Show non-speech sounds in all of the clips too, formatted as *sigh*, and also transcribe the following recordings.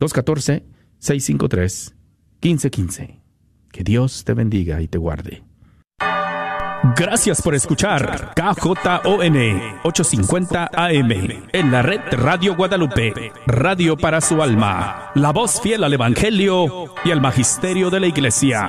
214-653-1515. Que Dios te bendiga y te guarde. Gracias por escuchar KJON 850 AM en la red Radio Guadalupe, radio para su alma, la voz fiel al Evangelio y al Magisterio de la Iglesia.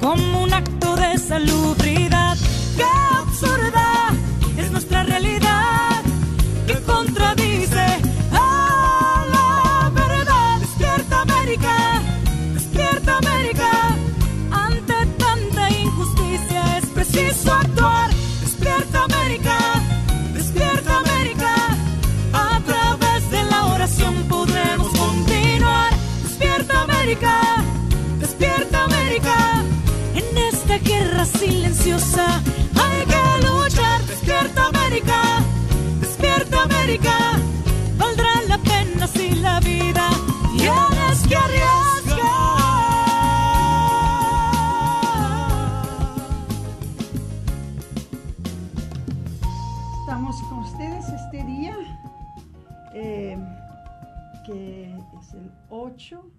como un acto de salubridad. América. Valdrá la pena si la vida tienes que arriesgar. Estamos con ustedes este día, eh, que es el 8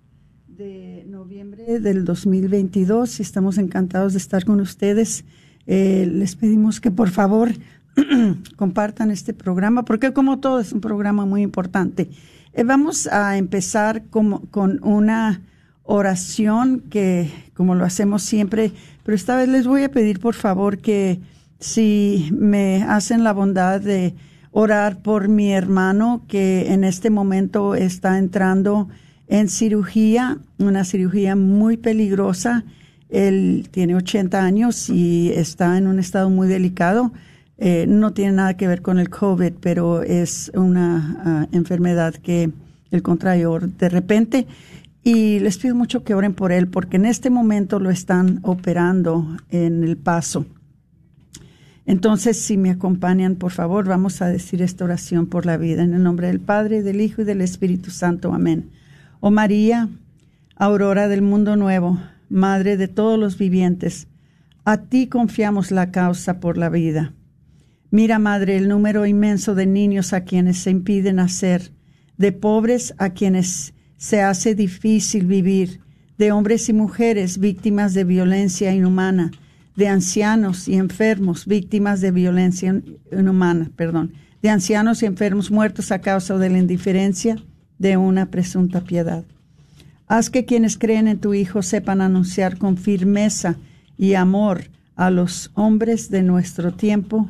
de noviembre del 2022 y estamos encantados de estar con ustedes. Eh, les pedimos que por favor *clears throat* compartan este programa, porque como todo es un programa muy importante. Eh, vamos a empezar como, con una oración que, como lo hacemos siempre, pero esta vez les voy a pedir por favor que si me hacen la bondad de orar por mi hermano que en este momento está entrando en cirugía, una cirugía muy peligrosa. Él tiene 80 años y está en un estado muy delicado. Eh, no tiene nada que ver con el COVID, pero es una ah, enfermedad que él contrayó de repente. Y les pido mucho que oren por él, porque en este momento lo están operando en el paso. Entonces, si me acompañan, por favor, vamos a decir esta oración por la vida. En el nombre del Padre, del Hijo y del Espíritu Santo. Amén. Oh María, aurora del mundo nuevo, Madre de todos los vivientes, a ti confiamos la causa por la vida. Mira, Madre, el número inmenso de niños a quienes se impide nacer, de pobres a quienes se hace difícil vivir, de hombres y mujeres víctimas de violencia inhumana, de ancianos y enfermos víctimas de violencia inhumana, perdón, de ancianos y enfermos muertos a causa de la indiferencia de una presunta piedad. Haz que quienes creen en tu Hijo sepan anunciar con firmeza y amor a los hombres de nuestro tiempo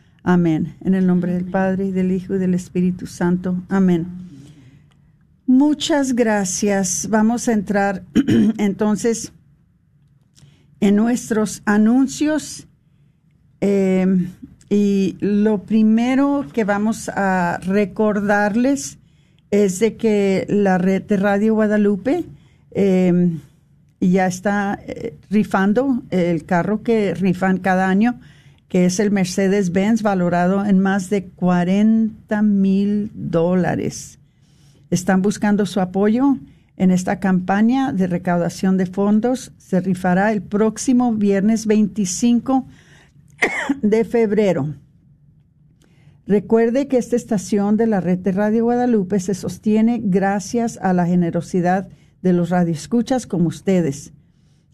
Amén. En el nombre del Padre, y del Hijo y del Espíritu Santo. Amén. Muchas gracias. Vamos a entrar *clears throat* entonces en nuestros anuncios. Eh, y lo primero que vamos a recordarles es de que la red de Radio Guadalupe eh, ya está eh, rifando el carro que rifan cada año, que es el Mercedes-Benz valorado en más de 40 mil dólares. Están buscando su apoyo en esta campaña de recaudación de fondos. Se rifará el próximo viernes 25 de febrero. Recuerde que esta estación de la red de Radio Guadalupe se sostiene gracias a la generosidad de los radioescuchas como ustedes.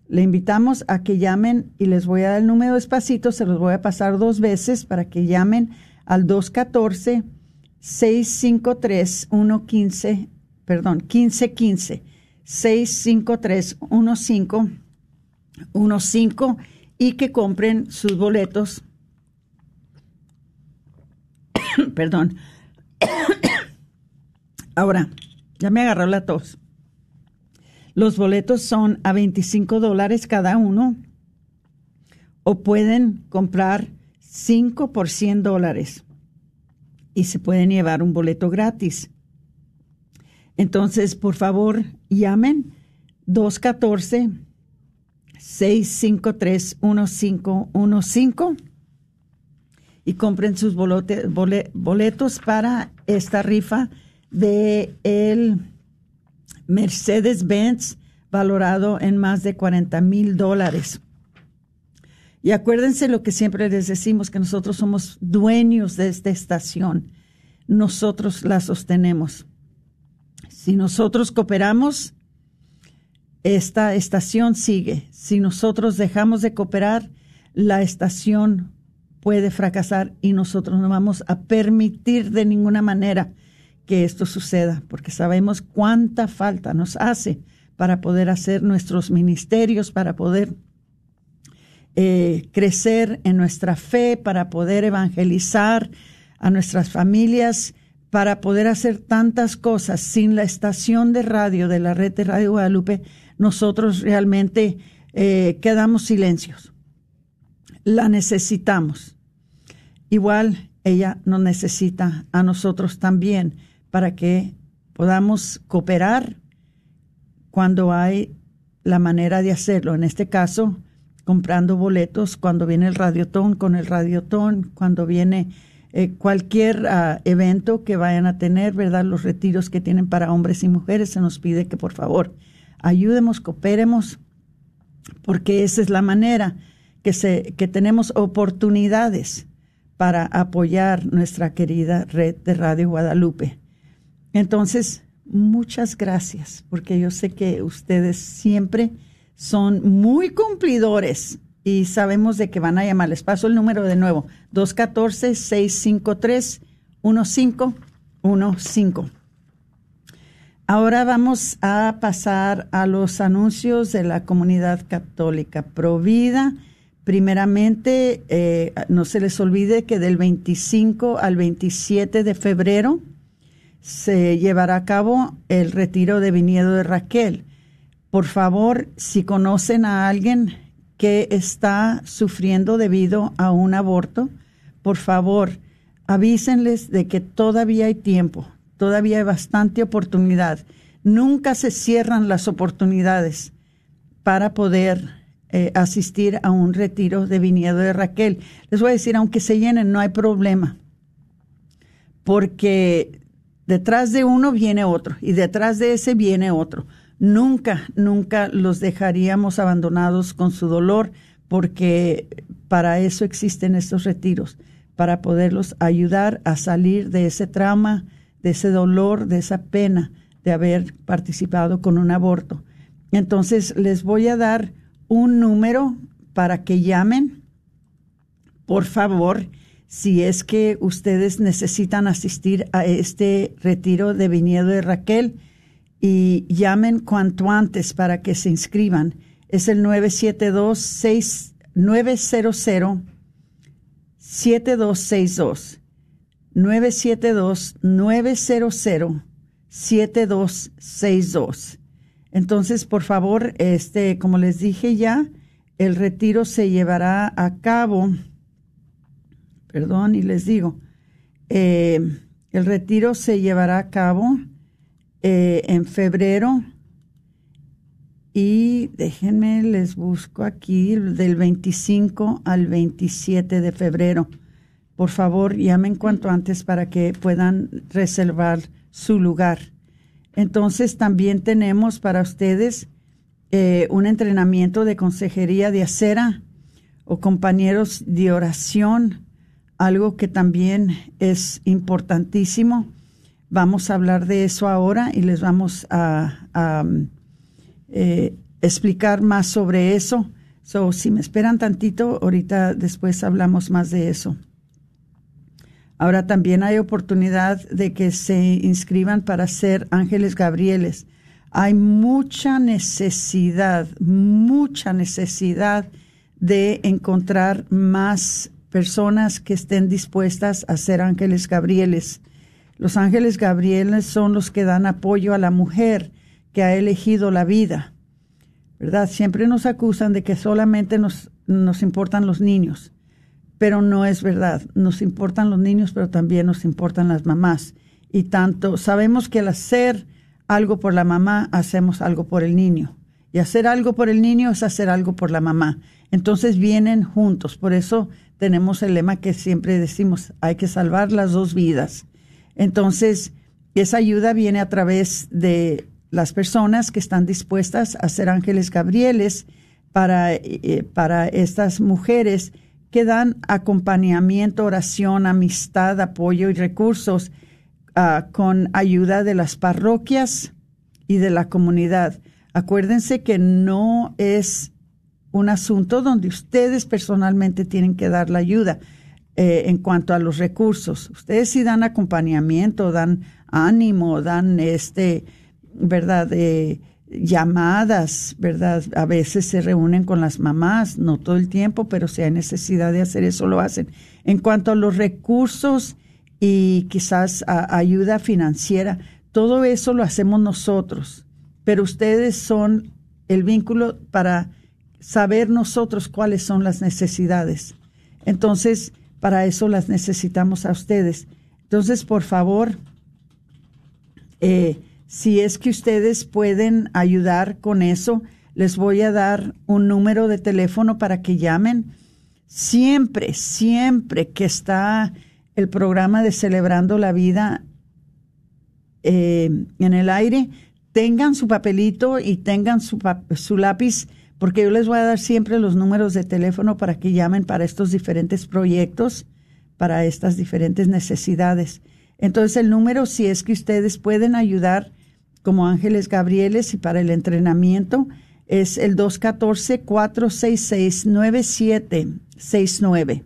Le invitamos a que llamen y les voy a dar el número despacito, se los voy a pasar dos veces para que llamen al 214 653 115, perdón, 1515 653 1515 y que compren sus boletos. *coughs* perdón. *coughs* Ahora, ya me agarró la tos. Los boletos son a 25 dólares cada uno o pueden comprar 5 por 100 dólares y se pueden llevar un boleto gratis. Entonces, por favor, llamen 214 653 1515 y compren sus boletos para esta rifa de el Mercedes-Benz valorado en más de 40 mil dólares. Y acuérdense lo que siempre les decimos, que nosotros somos dueños de esta estación. Nosotros la sostenemos. Si nosotros cooperamos, esta estación sigue. Si nosotros dejamos de cooperar, la estación puede fracasar y nosotros no vamos a permitir de ninguna manera que esto suceda, porque sabemos cuánta falta nos hace para poder hacer nuestros ministerios, para poder eh, crecer en nuestra fe, para poder evangelizar a nuestras familias, para poder hacer tantas cosas. Sin la estación de radio de la red de Radio Guadalupe, nosotros realmente eh, quedamos silencios. La necesitamos. Igual ella nos necesita a nosotros también para que podamos cooperar cuando hay la manera de hacerlo. En este caso, comprando boletos cuando viene el radiotón con el radiotón, cuando viene eh, cualquier ah, evento que vayan a tener, ¿verdad? Los retiros que tienen para hombres y mujeres, se nos pide que por favor ayudemos, cooperemos, porque esa es la manera que, se, que tenemos oportunidades para apoyar nuestra querida red de Radio Guadalupe. Entonces, muchas gracias, porque yo sé que ustedes siempre son muy cumplidores y sabemos de que van a llamar. Les paso el número de nuevo, 214-653-1515. Ahora vamos a pasar a los anuncios de la comunidad católica Provida. Primeramente, eh, no se les olvide que del 25 al 27 de febrero se llevará a cabo el retiro de viñedo de Raquel. Por favor, si conocen a alguien que está sufriendo debido a un aborto, por favor, avísenles de que todavía hay tiempo, todavía hay bastante oportunidad. Nunca se cierran las oportunidades para poder eh, asistir a un retiro de viñedo de Raquel. Les voy a decir, aunque se llenen, no hay problema, porque Detrás de uno viene otro y detrás de ese viene otro. Nunca, nunca los dejaríamos abandonados con su dolor porque para eso existen estos retiros, para poderlos ayudar a salir de ese trauma, de ese dolor, de esa pena de haber participado con un aborto. Entonces les voy a dar un número para que llamen. Por favor, si es que ustedes necesitan asistir a este retiro de viñedo de Raquel y llamen cuanto antes para que se inscriban. Es el 972 900 7262 972 900 7262. Entonces, por favor, este, como les dije ya, el retiro se llevará a cabo perdón, y les digo, eh, el retiro se llevará a cabo eh, en febrero y déjenme, les busco aquí del 25 al 27 de febrero. Por favor, llamen cuanto antes para que puedan reservar su lugar. Entonces, también tenemos para ustedes eh, un entrenamiento de consejería de acera o compañeros de oración, algo que también es importantísimo. Vamos a hablar de eso ahora y les vamos a eh, explicar más sobre eso. So, si me esperan tantito, ahorita después hablamos más de eso. Ahora también hay oportunidad de que se inscriban para ser ángeles gabrieles. Hay mucha necesidad, mucha necesidad de encontrar más personas que estén dispuestas a ser ángeles gabrieles. Los ángeles gabrieles son los que dan apoyo a la mujer que ha elegido la vida. ¿Verdad? Siempre nos acusan de que solamente nos, nos importan los niños, pero no es verdad. Nos importan los niños, pero también nos importan las mamás. Y tanto sabemos que al hacer algo por la mamá, hacemos algo por el niño. Y hacer algo por el niño es hacer algo por la mamá. Entonces vienen juntos. Por eso tenemos el lema que siempre decimos, hay que salvar las dos vidas. Entonces, esa ayuda viene a través de las personas que están dispuestas a ser ángeles gabrieles para, eh, para estas mujeres que dan acompañamiento, oración, amistad, apoyo y recursos ah, con ayuda de las parroquias y de la comunidad. Acuérdense que no es un asunto donde ustedes personalmente tienen que dar la ayuda eh, en cuanto a los recursos. Ustedes sí dan acompañamiento, dan ánimo, dan este ¿verdad? de llamadas, ¿verdad? A veces se reúnen con las mamás, no todo el tiempo, pero si hay necesidad de hacer eso, lo hacen. En cuanto a los recursos y quizás ayuda financiera, todo eso lo hacemos nosotros, pero ustedes son el vínculo para saber nosotros cuáles son las necesidades. Entonces, para eso las necesitamos a ustedes. Entonces, por favor, eh, si es que ustedes pueden ayudar con eso, les voy a dar un número de teléfono para que llamen. Siempre, siempre que está el programa de Celebrando la Vida eh, en el aire, tengan su papelito y tengan su, su lápiz, porque yo les voy a dar siempre los números de teléfono para que llamen para estos diferentes proyectos, para estas diferentes necesidades. Entonces el número, si es que ustedes pueden ayudar como Ángeles Gabrieles y para el entrenamiento es el 214-466-9769.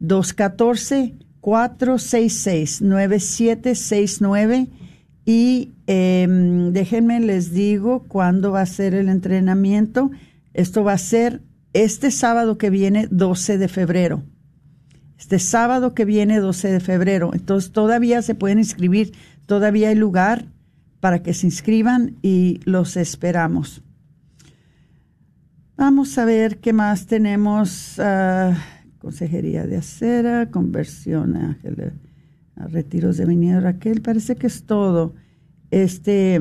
214-466-9769 y em, déjenme les digo cuándo va a ser el entrenamiento. Esto va a ser este sábado que viene, 12 de febrero. Este sábado que viene, 12 de febrero. Entonces todavía se pueden inscribir, todavía hay lugar para que se inscriban y los esperamos. Vamos a ver qué más tenemos. Ah, consejería de acera, conversión a, retiros de venida Raquel. Parece que es todo. Este,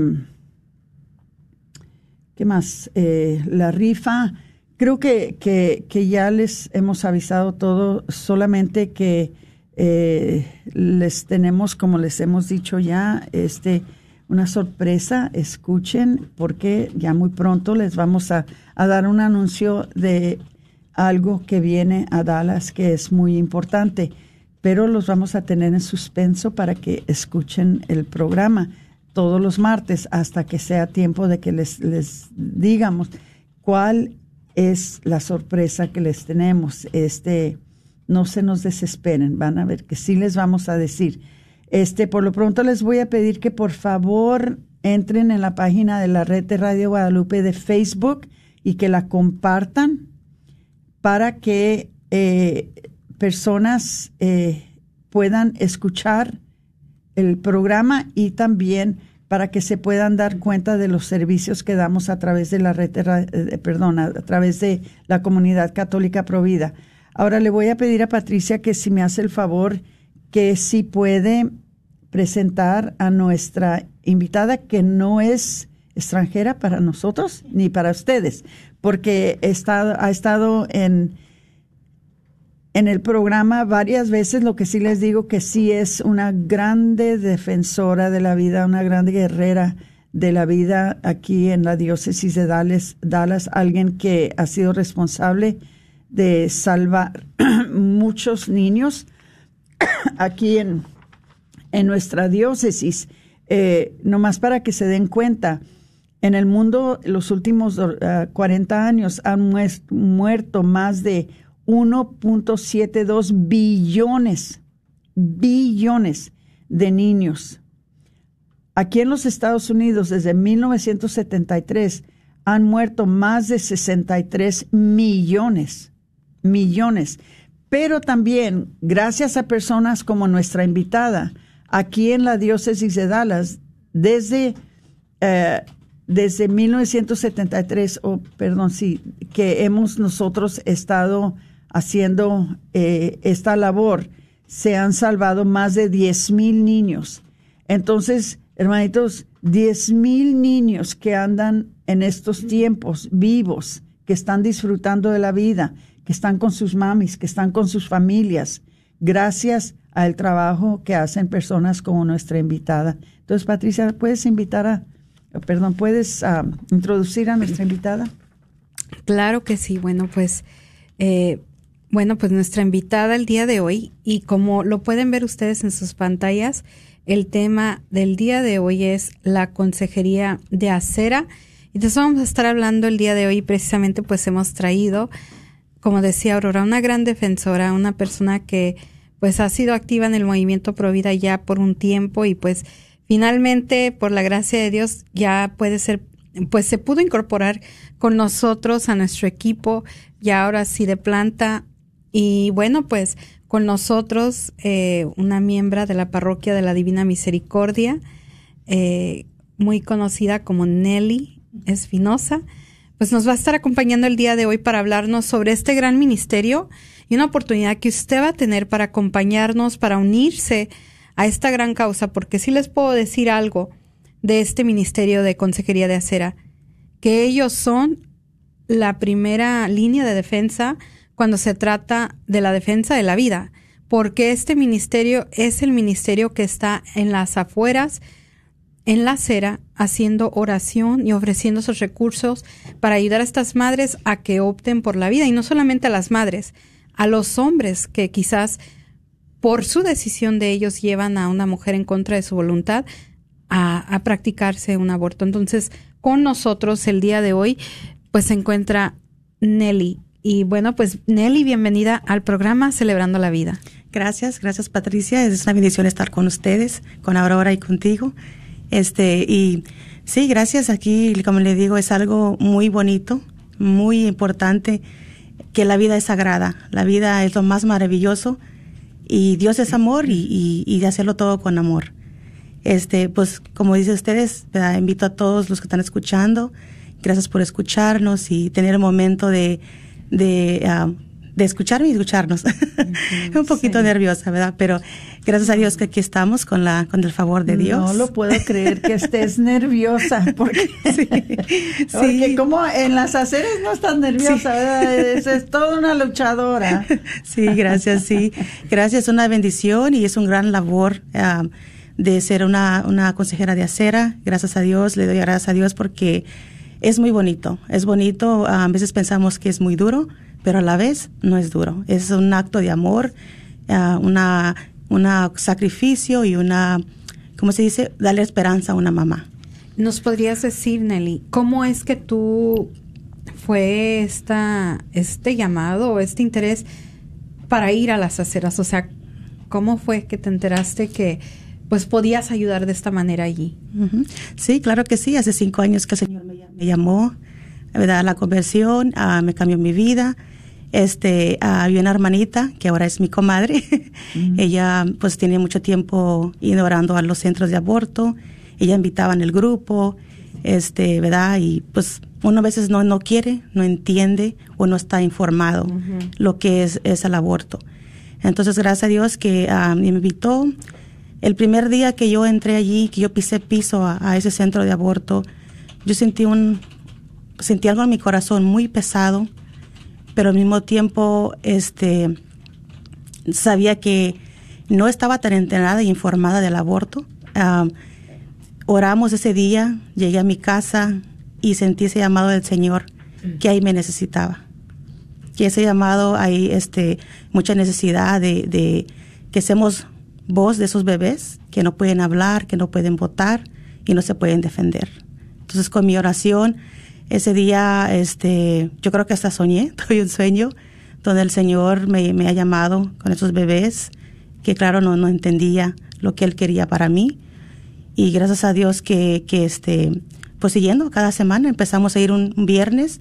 ¿qué más? Eh, la rifa. Creo que, que, ya les hemos avisado todo, solamente que eh, les tenemos, como les hemos dicho ya, este una sorpresa, escuchen, porque ya muy pronto les vamos a, dar un anuncio de algo que viene a Dallas que es muy importante, pero los vamos a tener en suspenso para que escuchen el programa todos los martes hasta que sea tiempo de que les, les digamos cuál es la sorpresa que les tenemos. Este, no se nos desesperen, van a ver que sí les vamos a decir. Este, por lo pronto les voy a pedir que por favor entren en la página de la red de Radio Guadalupe de Facebook y que la compartan para que eh, personas eh, puedan escuchar el programa y también para que se puedan dar cuenta de los servicios que damos a través de la red, eh, perdón, a través de la comunidad católica Provida. Ahora le voy a pedir a Patricia que si me hace el favor que si puede presentar a nuestra invitada que no es extranjera para nosotros ni para ustedes, porque ha estado en, en el programa varias veces, lo que sí les digo que sí es una grande defensora de la vida, una grande guerrera de la vida aquí en la diócesis de Dallas, Dallas alguien que ha sido responsable de salvar *clears throat* muchos niños *clears throat* aquí en, en nuestra diócesis. Eh, nomás para que se den cuenta, en el mundo los últimos 40 ah, años han muerto más de 1.72 billones, billones de niños. Aquí en los Estados Unidos, desde 1973, han muerto más de 63 millones, millones. Pero también, gracias a personas como nuestra invitada, aquí en la diócesis de Dallas, desde, eh, desde 1973, o perdón, sí, que hemos nosotros estado haciendo eh, esta labor, se han salvado más de 10 mil niños. Entonces, hermanitos, 10 mil niños que andan en estos tiempos vivos, que están disfrutando de la vida, que están con sus mamis, que están con sus familias, gracias al trabajo que hacen personas como nuestra invitada. Entonces, Patricia, ¿puedes invitar a, perdón, puedes ah, introducir a nuestra invitada? Claro que sí. Bueno, pues eh, bueno, pues nuestra invitada el día de hoy, y como lo pueden ver ustedes en sus pantallas, el tema del día de hoy es la consejería de acera. Entonces vamos a estar hablando el día de hoy, precisamente pues hemos traído, como decía Aurora, una gran defensora, una persona que pues ha sido activa en el movimiento Provida ya por un tiempo y pues finalmente por la gracia de Dios ya puede ser pues se pudo incorporar con nosotros a nuestro equipo y ahora sí de planta y bueno, pues con nosotros eh, una miembro de la parroquia de la Divina Misericordia, eh, muy conocida como Nelly Espinosa, pues nos va a estar acompañando el día de hoy para hablarnos sobre este gran ministerio y una oportunidad que usted va a tener para acompañarnos, para unirse a esta gran causa, porque sí les puedo decir algo de este ministerio de Consejería de Acera, que ellos son la primera línea de defensa cuando se trata de la defensa de la vida, porque este ministerio es el ministerio que está en las afueras, en la acera, haciendo oración y ofreciendo sus recursos para ayudar a estas madres a que opten por la vida, y no solamente a las madres, a los hombres que quizás por su decisión de ellos llevan a una mujer en contra de su voluntad a, a practicarse un aborto. Entonces, con nosotros el día de hoy, pues se encuentra Nelly y bueno, pues Nelly, bienvenida al programa Celebrando la Vida. Gracias, gracias Patricia. Es una bendición estar con ustedes, con Aurora y contigo. Este, y sí, gracias. Aquí, como le digo, es algo muy bonito, muy importante, que la vida es sagrada. La vida es lo más maravilloso y Dios es amor y, y, de hacerlo todo con amor. Este, pues, como dicen ustedes, invito a todos los que están escuchando. Gracias por escucharnos y tener el momento de, de, uh, de escucharme y escucharnos. *laughs* un poquito nerviosa, ¿verdad? Pero gracias a Dios que aquí estamos con la con el favor de Dios. No lo puedo creer que estés *laughs* nerviosa *laughs* porque sí, como en las aceras no estás nerviosa, ¿verdad? Es, es, toda una luchadora. sí, gracias, sí. Gracias, una bendición y es un gran labor uh, de ser una, una consejera de acera. Gracias a Dios, le doy gracias a Dios porque es muy bonito, es bonito, a veces pensamos que es muy duro, pero a la vez no es duro, es un acto de amor, uh, una, una sacrificio y una, ¿cómo se dice?, darle esperanza a una mamá. ¿Nos podrías decir, Nelly, cómo es que tú fue esta, este llamado o este interés para ir a las aceras? O sea, ¿cómo fue que te enteraste que pues podías ayudar de esta manera allí. Sí, claro que sí. Hace cinco años que el Señor me, llamó, ¿verdad? La conversión, uh, me cambió mi vida. Este, uh, había una hermanita que ahora es mi comadre. *laughs* Ella, pues, tiene mucho tiempo orando a los centros de aborto. Ella invitaba en el grupo, este, ¿verdad? Y pues uno a veces no, no quiere, no entiende o no está informado lo que es, es el aborto. Entonces, gracias a Dios que uh, me invitó el primer día que yo entré allí, que yo pisé piso a, ese centro de aborto, yo sentí un, sentí algo en mi corazón muy pesado, pero al mismo tiempo, este, sabía que no estaba tan enterada e informada del aborto. oramos ese día, llegué a mi casa y sentí ese llamado del Señor que ahí me necesitaba. Que ese llamado, hay este, mucha necesidad de, de que seamos voz de esos bebés que no pueden hablar, que no pueden votar y no se pueden defender. Entonces con mi oración, ese día, este, yo creo que hasta soñé, *laughs* tuve un sueño donde el Señor me, me ha llamado con esos bebés que claro no, no entendía lo que Él quería para mí. Y gracias a Dios que, que este, pues siguiendo cada semana, empezamos a ir un, viernes,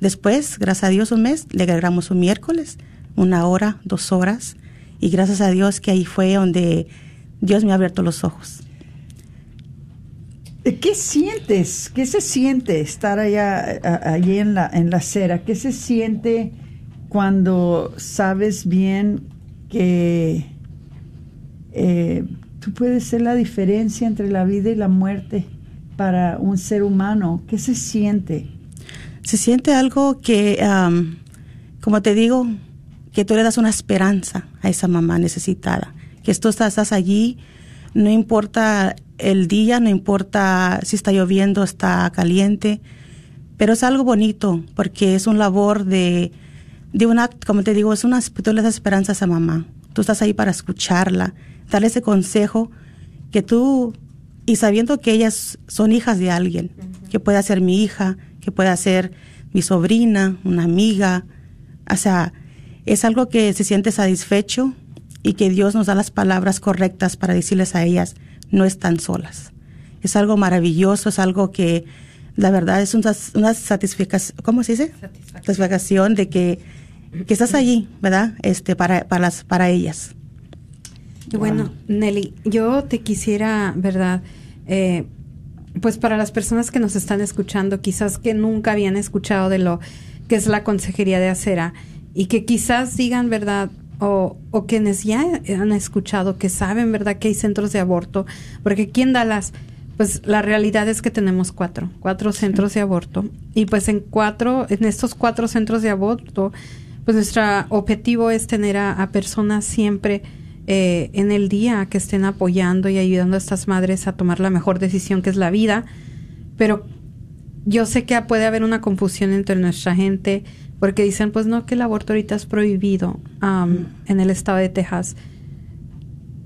después, gracias a Dios un mes, le agregamos un miércoles, una hora, dos horas, y gracias a Dios que ahí fue donde Dios me ha abierto los ojos. ¿Qué sientes? ¿Qué se siente estar allá, allí en la, en la acera? ¿Qué se siente cuando sabes bien que eh, tú puedes ser la diferencia entre la vida y la muerte para un ser humano? ¿Qué se siente? Se siente algo que, como te digo, que tú le das una esperanza a esa mamá necesitada, que tú estás allí, no importa el día, no importa si está lloviendo, está caliente, pero es algo bonito porque es un labor de, de una, como te digo, es una, tú le das esperanza a mamá. Tú estás ahí para escucharla, darle ese consejo que tú, y sabiendo que ellas son hijas de alguien, que puede ser mi hija, que puede ser mi sobrina, una amiga, o sea, es algo que se siente satisfecho y que Dios nos da las palabras correctas para decirles a ellas, no están solas. Es algo maravilloso, es algo que la verdad es una, una satisfacción, ¿cómo se dice? Satisfacción. de que, que, estás allí, ¿verdad? Este, para, para, las, para ellas. Bueno, Nelly, yo te quisiera, ¿verdad? Eh, pues para las personas que nos están escuchando, quizás que nunca habían escuchado de lo que es la consejería de acera y que quizás digan, ¿verdad? O, o quienes ya han escuchado, que saben, ¿verdad?, que hay centros de aborto, porque aquí en Dallas, pues la realidad es que tenemos cuatro, cuatro centros de aborto, y pues en cuatro, en estos cuatro centros de aborto, pues nuestro objetivo es tener a, personas siempre eh, en el día que estén apoyando y ayudando a estas madres a tomar la mejor decisión que es la vida, pero yo sé que puede haber una confusión entre nuestra gente, porque dicen, pues no, que el aborto ahorita es prohibido en el estado de Texas.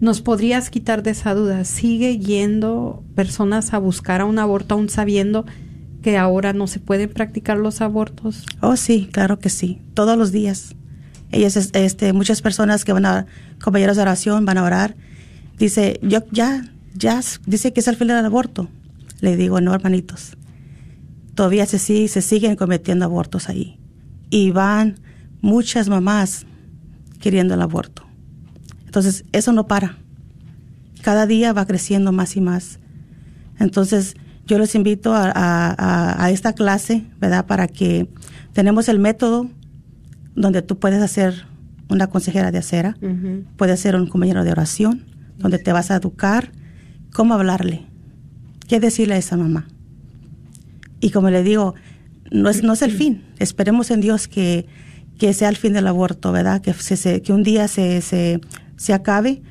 ¿Nos podrías quitar de esa duda? ¿Sigue yendo personas a buscar a un aborto aún sabiendo que ahora no se pueden practicar los abortos? Oh, sí, claro que sí, todos los días. Ellas, este, muchas personas que van a, compañeros de oración, van a orar, dice, yo ya, ya, dice que es el fin del aborto. Le digo, no, hermanitos, todavía se, se siguen cometiendo abortos ahí y van muchas mamás queriendo el aborto. Entonces, eso no para. Cada día va creciendo más y más. Entonces, yo les invito a, esta clase, ¿verdad? Para que tenemos el método donde tú puedes hacer una consejera de acera, puedes ser un compañero de oración, donde te vas a educar cómo hablarle, qué decirle a esa mamá. Y como le digo, no es, no es el fin. Esperemos en Dios que, que sea el fin del aborto, ¿verdad? Que, se, que un día se, se, se acabe,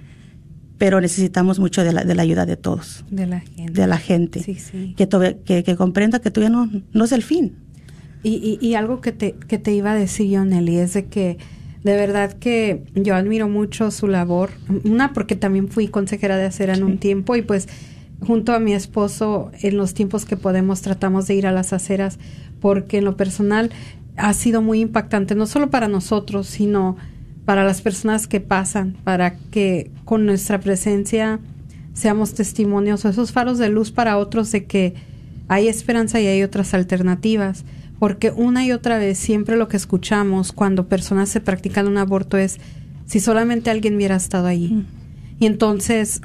pero necesitamos mucho de la, de la ayuda de todos. De la gente. De la gente. Sí, sí. Que, que, que, comprenda que todavía no, no es el fin. Y, y, y, algo que te, que te iba a decir yo, Nelly, es de que de verdad que yo admiro mucho su labor. Una, porque también fui consejera de acera en un tiempo y pues junto a mi esposo en los tiempos que podemos tratamos de ir a las aceras porque en lo personal ha sido muy impactante, no solo para nosotros, sino para las personas que pasan, para que con nuestra presencia seamos testimonios o esos faros de luz para otros de que hay esperanza y hay otras alternativas. Porque una y otra vez siempre lo que escuchamos cuando personas se practican un aborto es si solamente alguien hubiera estado allí. Mm. Y entonces,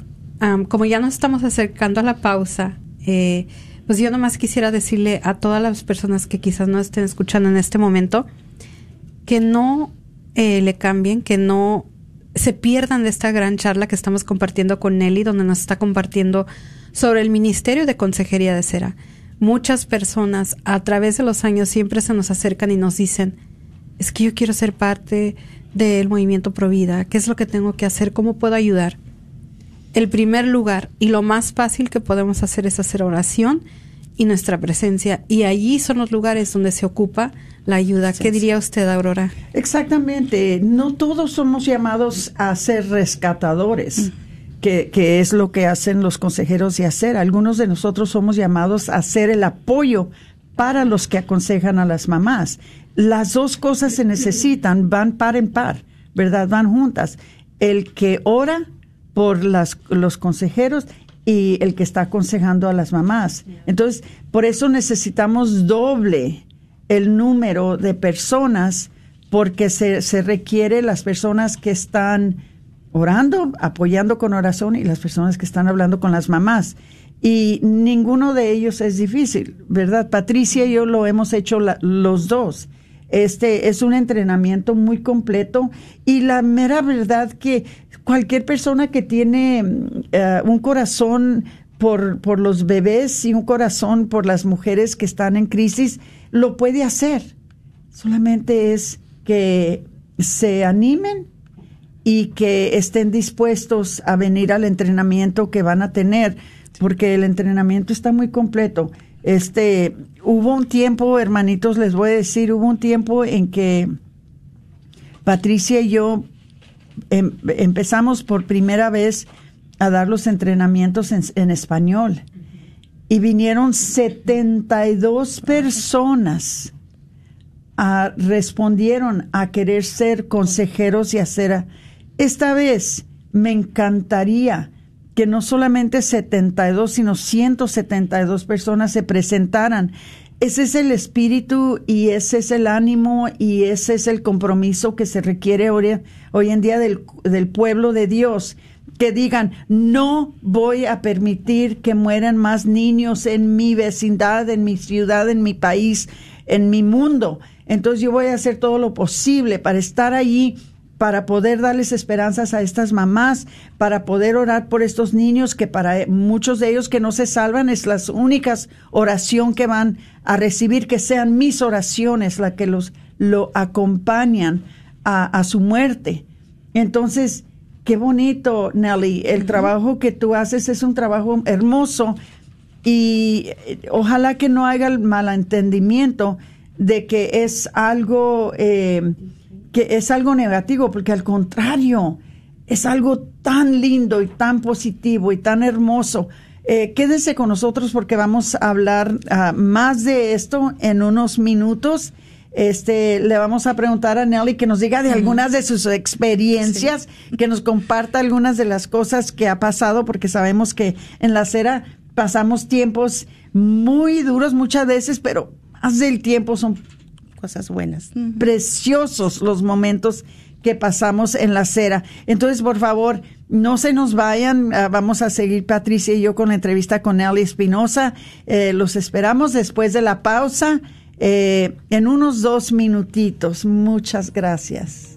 como ya nos estamos acercando a la pausa, eh, pues yo nomás quisiera decirle a todas las personas que quizás no estén escuchando en este momento que no eh, le cambien, que no se pierdan de esta gran charla que estamos compartiendo con Nelly, donde nos está compartiendo sobre el Ministerio de Consejería de Cera. muchas personas a través de los años siempre se nos acercan y nos dicen, es que yo quiero ser parte del movimiento Provida, ¿qué es lo que tengo que hacer? ¿Cómo puedo ayudar? El primer lugar y lo más fácil que podemos hacer es hacer oración y nuestra presencia. Y allí son los lugares donde se ocupa la ayuda. ¿Qué diría usted, Aurora? Exactamente. No todos somos llamados a ser rescatadores. Mm que, es lo que hacen los consejeros de hacer. Algunos de nosotros somos llamados a hacer el apoyo para los que aconsejan a las mamás. Las dos cosas se necesitan, van par en par, ¿verdad? Van juntas. El que ora por las, los consejeros y el que está aconsejando a las mamás. Entonces, por eso necesitamos doble el número de personas porque se, requiere las personas que están orando, apoyando con oración y las personas que están hablando con las mamás. Y ninguno de ellos es difícil, ¿verdad? Patricia y yo lo hemos hecho los dos. Este es un entrenamiento muy completo y la mera verdad que cualquier persona que tiene eh, un corazón por, por los bebés y un corazón por las mujeres que están en crisis, lo puede hacer. Solamente es que se animen y que estén dispuestos a venir al entrenamiento que van a tener, porque el entrenamiento está muy completo. Este, hubo un tiempo, hermanitos, les voy a decir, hubo un tiempo en que Patricia y yo em, empezamos por primera vez a dar los entrenamientos en, español y vinieron 72 personas a, respondieron a querer ser consejeros y hacer esta vez me encantaría que no solamente 72, sino 172 personas se presentaran. Ese es el espíritu y ese es el ánimo y ese es el compromiso que se requiere hoy, en día del, del pueblo de Dios que digan, no voy a permitir que mueran más niños en mi vecindad, en mi ciudad, en mi país, en mi mundo. Entonces yo voy a hacer todo lo posible para estar allí para poder darles esperanzas a estas mamás, para poder orar por estos niños que para muchos de ellos que no se salvan es la única oración que van a recibir, que sean mis oraciones las que los lo acompañan a, su muerte. Entonces, qué bonito, Nelly, el trabajo que tú haces es un trabajo hermoso y eh, ojalá que no haya el malentendimiento de que es algo... Eh, que es algo negativo, porque al contrario, es algo tan lindo y tan positivo y tan hermoso. Eh, quédese con nosotros porque vamos a hablar ah, más de esto en unos minutos. Este, le vamos a preguntar a Nelly que nos diga de algunas de sus experiencias, que nos comparta algunas de las cosas que ha pasado, porque sabemos que en la acera pasamos tiempos muy duros muchas veces, pero más del tiempo son cosas buenas. Preciosos los momentos que pasamos en la acera. Entonces, por favor, no se nos vayan. Ah, vamos a seguir Patricia y yo con la entrevista con Nelly Espinosa. Eh, los esperamos después de la pausa eh, en unos dos minutitos. Muchas gracias.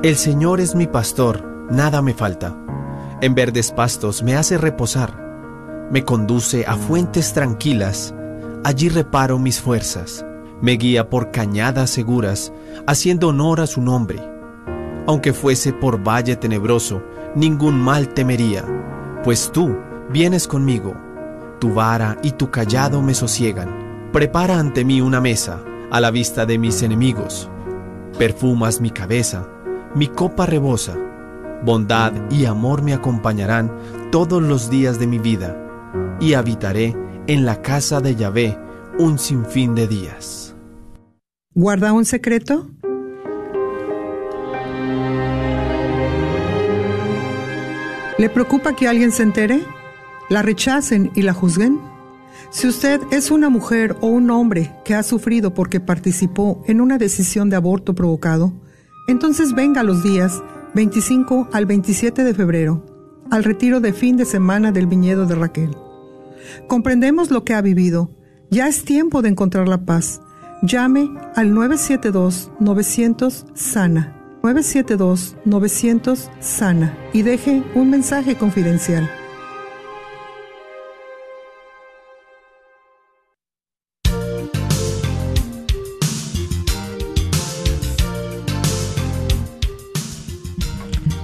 El Señor es mi pastor, nada me falta. En verdes pastos me hace reposar. Me conduce a fuentes tranquilas. Allí reparo mis fuerzas. Me guía por cañadas seguras, haciendo honor a su nombre. Aunque fuese por valle tenebroso, ningún mal temería, pues tú vienes conmigo. Tu vara y tu callado me sosiegan. Prepara ante mí una mesa, a la vista de mis enemigos. Perfumas mi cabeza, mi copa rebosa. Bondad y amor me acompañarán todos los días de mi vida, y habitaré en la casa de Yahvé un sinfín de días. ¿Guarda un secreto? ¿Le preocupa que alguien se entere? ¿La rechacen y la juzguen? Si usted es una mujer o un hombre que ha sufrido porque participó en una decisión de aborto provocado, entonces venga los días 25 al 27 de febrero, al retiro de fin de semana del viñedo de Raquel. Comprendemos lo que ha vivido. Ya es tiempo de encontrar la paz. Llame al 972-900-SANA. 972-900-SANA y deje un mensaje confidencial.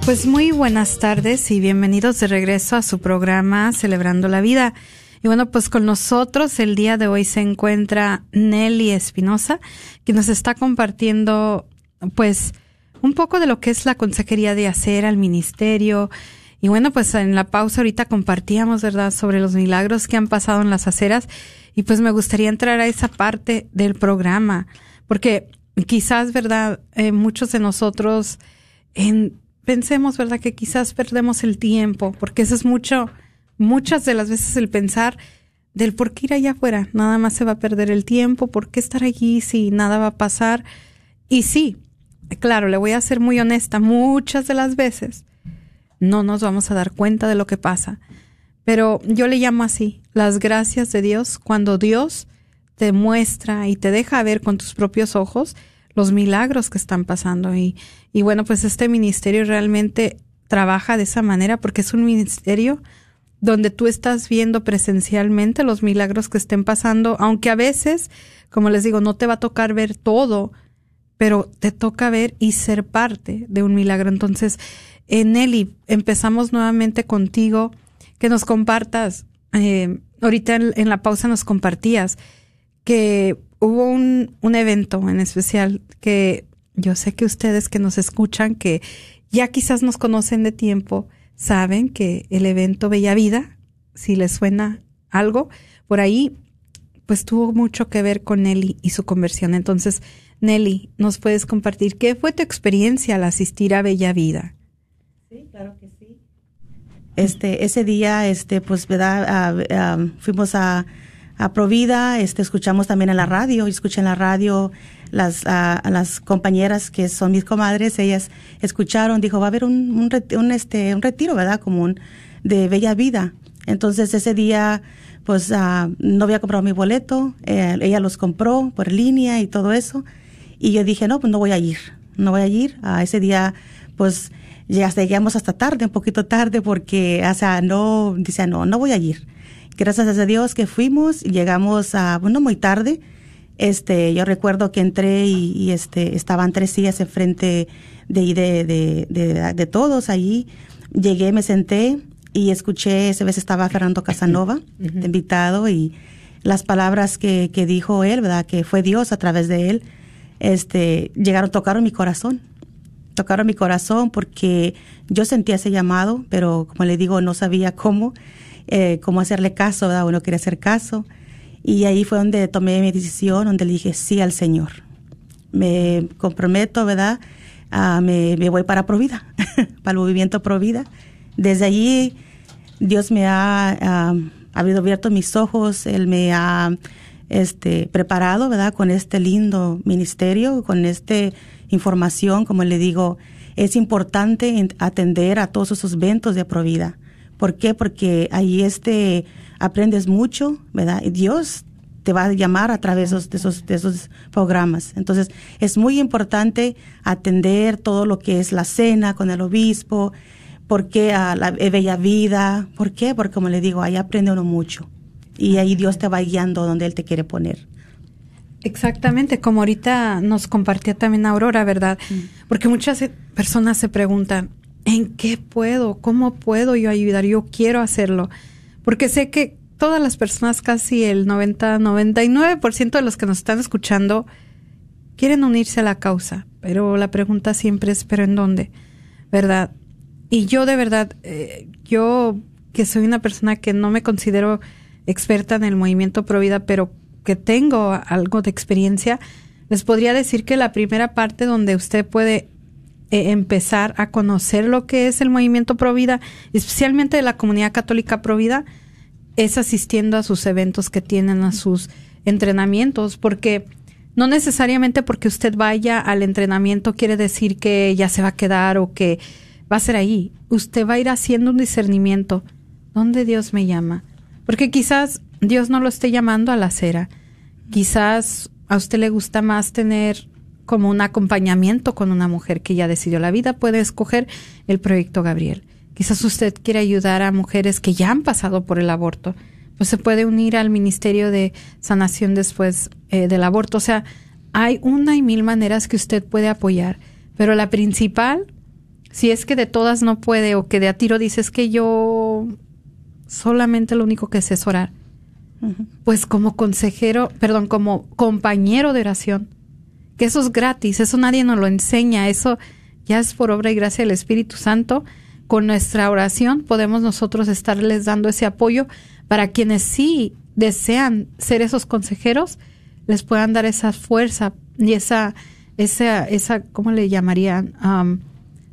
Pues muy buenas tardes y bienvenidos de regreso a su programa Celebrando la Vida. Y bueno, pues con nosotros el día de hoy se encuentra Nelly Espinosa, que nos está compartiendo pues un poco de lo que es la consejería de hacer al ministerio. Y bueno, pues en la pausa ahorita compartíamos, ¿verdad?, sobre los milagros que han pasado en las aceras. Y pues me gustaría entrar a esa parte del programa, porque quizás, ¿verdad?, eh, muchos de nosotros en, pensemos, ¿verdad?, que quizás perdemos el tiempo, porque eso es mucho muchas de las veces el pensar del por qué ir allá afuera, nada más se va a perder el tiempo, por qué estar allí si nada va a pasar. Y sí, claro, le voy a ser muy honesta, muchas de las veces no nos vamos a dar cuenta de lo que pasa. Pero yo le llamo así, las gracias de Dios, cuando Dios te muestra y te deja ver con tus propios ojos los milagros que están pasando. Y, y bueno, pues este ministerio realmente trabaja de esa manera porque es un ministerio donde tú estás viendo presencialmente los milagros que estén pasando, aunque a veces, como les digo, no te va a tocar ver todo, pero te toca ver y ser parte de un milagro. Entonces, en Nelly, empezamos nuevamente contigo, que nos compartas, eh, ahorita en, la pausa nos compartías que hubo un, un evento en especial que yo sé que ustedes que nos escuchan, que ya quizás nos conocen de tiempo, saben que el evento Bella Vida, si les suena algo, por ahí, pues tuvo mucho que ver con Nelly y su conversión. Entonces, Nelly, ¿nos puedes compartir qué fue tu experiencia al asistir a Bella Vida? Sí, claro que sí. Este, ese día, este, pues, ¿verdad? Ah, ah, fuimos a, a Provida, este, escuchamos también en la radio, escuché en la radio las, a, las compañeras que son mis comadres, ellas escucharon, dijo, va a haber un, un, este, un retiro, ¿verdad? Común de Bella Vida. Entonces ese día, pues uh, no había comprado mi boleto, eh, ella los compró por línea y todo eso. Y yo dije, no, pues no voy a ir, no voy a ir. Ese día, pues ya llegamos hasta tarde, un poquito tarde, porque, o sea, no, dice, no, no voy a ir. Gracias a Dios que fuimos, llegamos a, bueno, muy tarde, este, yo recuerdo que entré y, este, estaban tres sillas enfrente de, de, de, de, todos ahí. Llegué, me senté y escuché, esa vez estaba Fernando Casanova, *coughs* invitado, y las palabras que, que dijo él, ¿verdad? Que fue Dios a través de él, este, llegaron, tocaron mi corazón. Tocaron mi corazón porque yo sentía ese llamado, pero como le digo, no sabía cómo, eh, cómo hacerle caso, ¿verdad? Uno quería hacer caso. Y ahí fue donde tomé mi decisión, donde le dije sí al Señor. Me comprometo, ¿verdad? Me, voy para Provida, *laughs* para el movimiento Provida. Desde allí Dios me ha ah, abierto mis ojos, Él me ha este, preparado, ¿verdad? Con este lindo ministerio, con esta información, como le digo, es importante atender a todos esos eventos de Provida ¿Por qué? Porque ahí este aprendes mucho, ¿verdad? Y Dios te va a llamar a través de esos, de esos programas. Entonces, es muy importante atender todo lo que es la cena con el obispo, porque a la bella vida, ¿por qué? Porque como le digo, ahí aprende uno mucho y ahí Dios te va guiando donde Él te quiere poner. Exactamente, como ahorita nos compartía también Aurora, ¿verdad? Mm. Porque muchas personas se preguntan, ¿en qué puedo? ¿Cómo puedo yo ayudar? Yo quiero hacerlo. Porque sé que todas las personas, casi el 90, 99% de los que nos están escuchando, quieren unirse a la causa. Pero la pregunta siempre es, ¿pero en dónde? ¿Verdad? Y yo de verdad, eh, yo que soy una persona que no me considero experta en el movimiento Provida, pero que tengo algo de experiencia, les podría decir que la primera parte donde usted puede eh, empezar a conocer lo que es el movimiento Provida, especialmente de la comunidad católica Provida, es asistiendo a sus eventos que tienen, a sus entrenamientos, porque no necesariamente porque usted vaya al entrenamiento quiere decir que ya se va a quedar o que va a ser ahí. Usted va a ir haciendo un discernimiento. ¿Dónde Dios me llama? Porque quizás Dios no lo esté llamando a la acera. Quizás a usted le gusta más tener como un acompañamiento con una mujer que ya decidió la vida. Puede escoger el proyecto Gabriel. Quizás usted quiere ayudar a mujeres que ya han pasado por el aborto. Pues se puede unir al Ministerio de Sanación después eh, del aborto. O sea, hay una y mil maneras que usted puede apoyar. Pero la principal, si es que de todas no puede o que de a tiro dices que yo solamente lo único que sé es orar. Pues como consejero, perdón, como compañero de oración, que eso es gratis, eso nadie nos lo enseña, eso ya es por obra y gracia del Espíritu Santo. Con nuestra oración podemos nosotros estarles dando ese apoyo para quienes sí desean ser esos consejeros, les puedan dar esa fuerza y esa, esa, esa, ¿cómo le llamarían?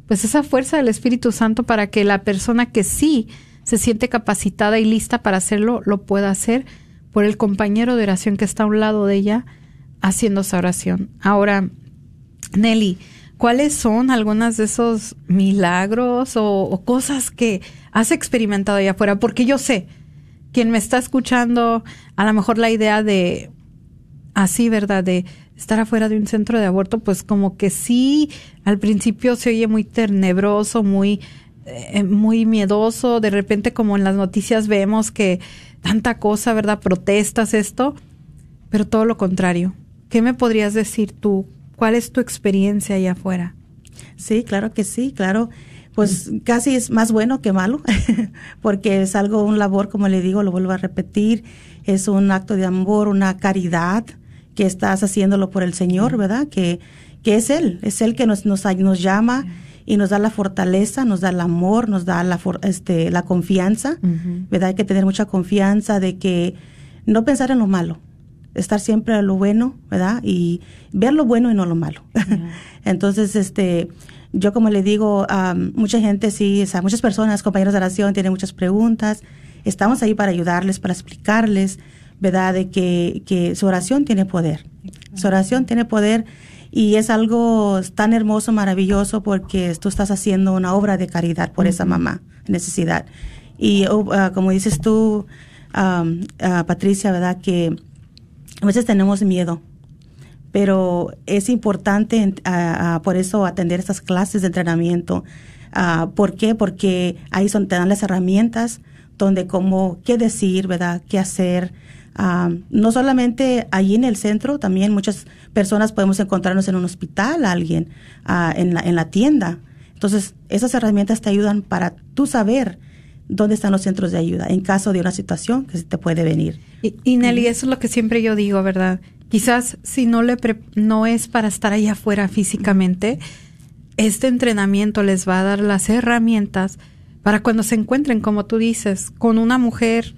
pues esa fuerza del Espíritu Santo para que la persona que sí se siente capacitada y lista para hacerlo, lo pueda hacer por el compañero de oración que está a un lado de ella haciendo esa oración. Ahora, Nelly, ¿cuáles son algunas de esos milagros o, cosas que has experimentado allá afuera? Porque yo sé, quien me está escuchando, a lo mejor la idea de, así, ¿verdad? De estar afuera de un centro de aborto, pues como que sí, al principio se oye muy tenebroso, muy eh, muy miedoso, de repente como en las noticias vemos que tanta cosa, ¿verdad? Protestas, esto, pero todo lo contrario. ¿Qué me podrías decir tú? ¿Cuál es tu experiencia allá afuera? Sí, claro que sí, claro. Pues casi es más bueno que malo, *laughs* porque es algo, un labor, como le digo, lo vuelvo a repetir, es un acto de amor, una caridad que estás haciéndolo por el Señor, ¿verdad? Que, que es Él, es Él que nos, nos, nos llama y nos da la fortaleza, nos da el amor, nos da la, este, la confianza, ¿verdad? Hay que tener mucha confianza de que no pensar en lo malo, estar siempre en lo bueno, ¿verdad? Y ver lo bueno y no lo malo. *laughs* Entonces, este, yo como le digo, a mucha gente sí, o sea, muchas personas, compañeros de oración, tienen muchas preguntas. Estamos ahí para ayudarles, para explicarles, ¿verdad? De que, que su oración tiene poder. Su oración tiene poder y es algo tan hermoso, maravilloso, porque tú estás haciendo una obra de caridad por esa mamá necesidad. Y ah, como dices tú, ah, Patricia, ¿verdad? Que a veces tenemos miedo, pero es importante por eso atender esas clases de entrenamiento. Uh, ¿Por qué? Porque ahí son, te dan las herramientas donde cómo, qué decir, ¿verdad? ¿Qué hacer? no solamente allí en el centro, también muchas personas podemos encontrarnos en un hospital, alguien, ah, en, la, en la tienda. Entonces, esas herramientas te ayudan para tú saber dónde están los centros de ayuda en caso de una situación que se te puede venir. Y, Nelly, eso es lo que siempre yo digo, ¿verdad? Quizás si no, le no es para estar allá afuera físicamente, este entrenamiento les va a dar las herramientas para cuando se encuentren, como tú dices, con una mujer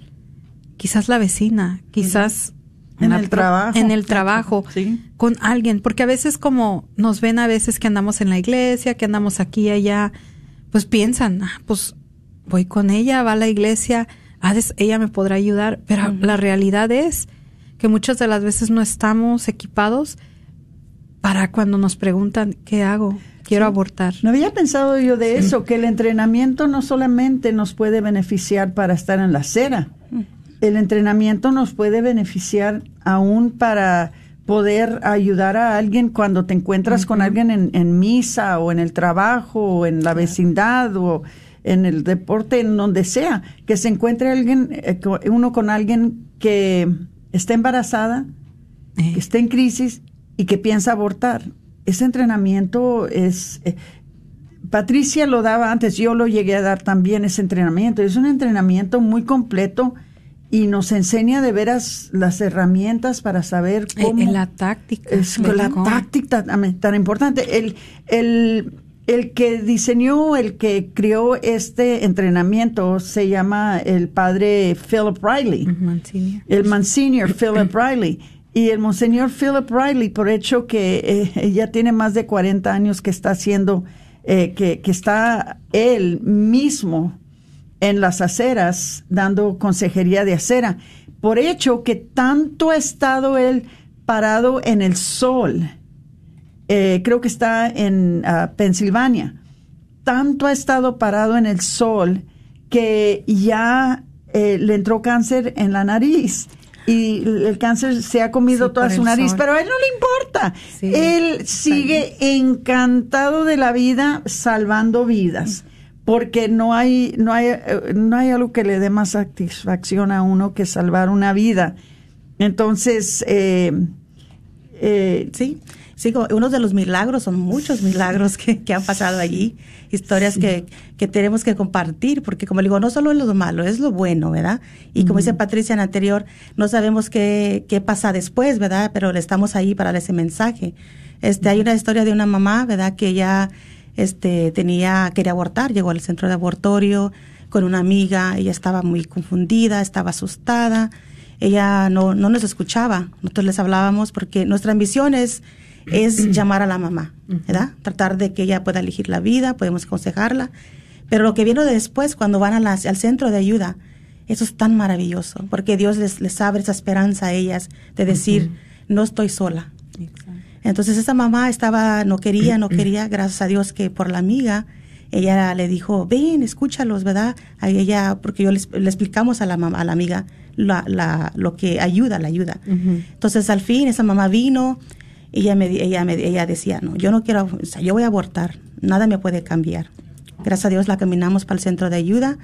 quizás la vecina, quizás en el trabajo, en el trabajo, con alguien, porque a veces como nos ven a veces que andamos en la iglesia, que andamos aquí y allá, pues piensan, ah, pues voy con ella, va a la iglesia, ella me podrá ayudar, pero la realidad es que muchas de las veces no estamos equipados para cuando nos preguntan qué hago, quiero abortar. No había pensado yo de eso, que el entrenamiento no solamente nos puede beneficiar para estar en la acera, el entrenamiento nos puede beneficiar aún para poder ayudar a alguien cuando te encuentras con alguien en, en, misa o en el trabajo o en la vecindad o en el deporte, en donde sea, que se encuentre alguien, eh, uno con alguien que está embarazada, que Eh. está en crisis y que piensa abortar. Ese entrenamiento es... eh, Patricia lo daba antes, yo lo llegué a dar también ese entrenamiento. Es un entrenamiento muy completo y nos enseña de veras las herramientas para saber cómo... eh, la táctica. Es la táctica tan, tan importante. El, el, el que diseñó, el que creó este entrenamiento se llama el padre Philip Riley, Monsignor. el Monsignor Philip Riley. Y el Monseñor Philip Riley, por hecho que eh, ya tiene más de 40 años que está haciendo, eh, que, que está él mismo en las aceras dando consejería de acera. Por hecho que tanto ha estado él parado en el sol, eh, creo que está en ah, Pensilvania, tanto ha estado parado en el sol que ya eh, le entró cáncer en la nariz. Y el cáncer se ha comido Sí, toda su nariz, sol. pero a él no le importa. Sí, él sigue encantado de la vida, salvando vidas, porque no hay, no hay, eh, no hay algo que le dé más satisfacción a uno que salvar una vida. Entonces, eh, eh, Sí, sí, uno de los milagros, son muchos milagros que, que han pasado allí, historias que, que tenemos que compartir, porque como le digo, no solo es lo malo, es lo bueno, ¿verdad? Y como dice Patricia en anterior, no sabemos qué, qué pasa después, ¿verdad? Pero le estamos ahí para dar ese mensaje. Este, hay una historia de una mamá, ¿verdad? Que ella, este, tenía, quería abortar, llegó al centro de abortorio con una amiga, ella estaba muy confundida, estaba asustada, ella no, no nos escuchaba. Nosotros les hablábamos porque nuestra ambición es, es llamar a la mamá, ¿verdad? Tratar de que ella pueda elegir la vida, podemos aconsejarla. Pero lo que viene después, cuando van a las- al centro de ayuda, eso es tan maravilloso, porque Dios les, les abre esa esperanza a ellas de decir, no estoy sola. Entonces esa mamá estaba, no quería, no quería, gracias a Dios que por la amiga, ella le dijo, ven, escúchalos, ¿verdad? A ella, porque yo le explicamos a la mamá, a la amiga, la, la, lo que ayuda, la ayuda. Entonces al fin esa mamá vino, ella me, ella me, ella decía, no, yo no quiero, o sea, yo voy a abortar, nada me puede cambiar. Gracias a Dios la caminamos para el centro de ayuda.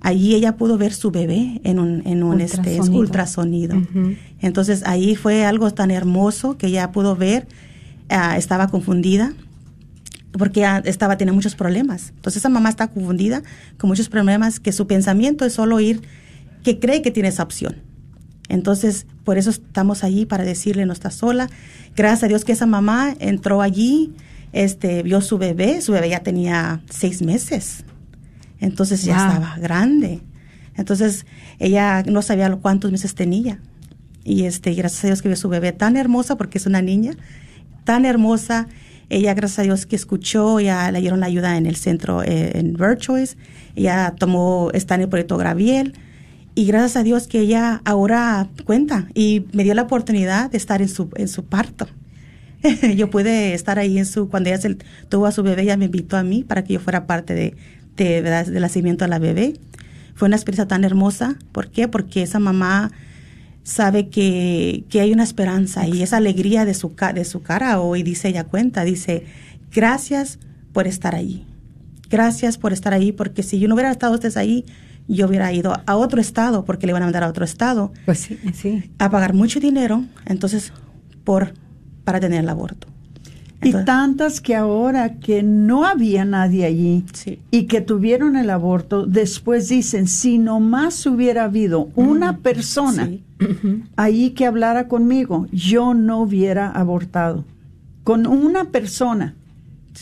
Allí ella pudo ver su bebé en un, en un este, Ultrasonido. ultrasonido. Entonces ahí fue algo tan hermoso que ella pudo ver, ah, estaba confundida porque estaba tenía muchos problemas. Entonces esa mamá está confundida con muchos problemas que su pensamiento es solo ir que cree que tiene esa opción. Entonces, por eso estamos allí para decirle no está sola. Gracias a Dios que esa mamá entró allí, este, vio su bebé, su bebé ya tenía seis meses. Entonces ya estaba grande. Entonces ella no sabía cuántos meses tenía. Y este, gracias a Dios que vio su bebé tan hermosa, porque es una niña, tan hermosa. Ella, gracias a Dios que escuchó, ya le dieron la ayuda en el centro, eh, en Virtues. Ella tomó, está en el proyecto Graviel. Y gracias a Dios que ella ahora cuenta y me dio la oportunidad de estar en su, en su parto. *laughs* yo pude estar ahí en su, cuando ella se- tuvo a su bebé, ella me invitó a mí para que yo fuera parte de, de, ¿verdad? del nacimiento de la bebé. Fue una experiencia tan hermosa. ¿Por qué? Porque esa mamá sabe que, que hay una esperanza y esa alegría de su, de su cara hoy, dice ella cuenta, dice, gracias por estar allí. Gracias por estar ahí, porque si yo no hubiera estado ustedes ahí, yo hubiera ido a otro estado, porque le van a mandar a otro estado, Pues sí, sí. a pagar mucho dinero, entonces, por, para tener el aborto. y tantas que ahora que no había nadie allí Sí. y que tuvieron el aborto, después dicen, si nomás hubiera habido una persona sí. *clears throat* ahí que hablara conmigo, yo no hubiera abortado. Con una persona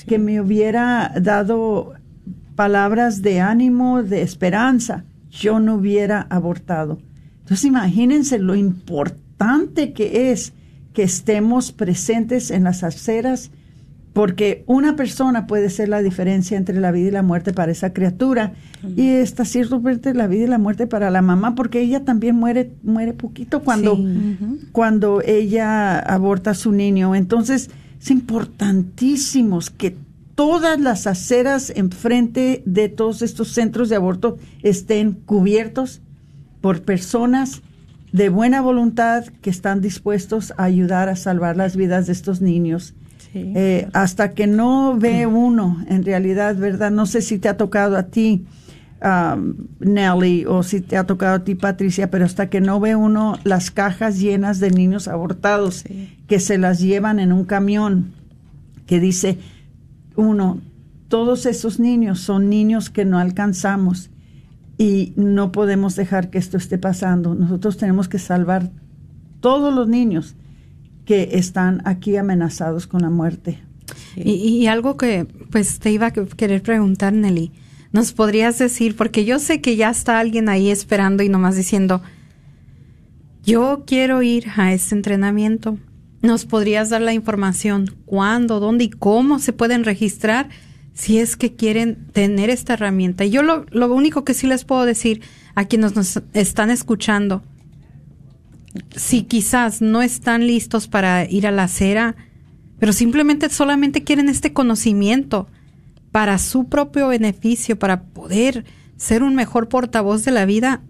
que me hubiera dado palabras de ánimo, de esperanza, yo no hubiera abortado. Entonces imagínense lo importante que es que estemos presentes en las aceras, porque una persona puede ser la diferencia entre la vida y la muerte para esa criatura y está ciertamente la vida y la muerte para la mamá, porque ella también muere muere poquito cuando Sí. cuando ella aborta a su niño. Entonces, es importantísimo que todas las aceras enfrente de todos estos centros de aborto estén cubiertos por personas de buena voluntad que están dispuestos a ayudar a salvar las vidas de estos niños. Eh, hasta que no ve uno, en realidad, ¿verdad? No sé si te ha tocado a ti, um, Nelly, o si te ha tocado a ti, Patricia, pero hasta que no ve uno las cajas llenas de niños abortados que se las llevan en un camión, que dice uno, todos esos niños son niños que no alcanzamos y no podemos dejar que esto esté pasando. Nosotros tenemos que salvar todos los niños que están aquí amenazados con la muerte. Y, algo que pues te iba a querer preguntar, Nelly, ¿nos podrías decir? Porque yo sé que ya está alguien ahí esperando y nomás diciendo, yo quiero ir a este entrenamiento. ¿Nos podrías dar la información cuándo, dónde y cómo se pueden registrar si es que quieren tener esta herramienta? Yo lo, lo único que sí les puedo decir a quienes nos están escuchando, si quizás no están listos para ir a la acera, pero simplemente solamente quieren este conocimiento para su propio beneficio, para poder ser un mejor portavoz de la vida,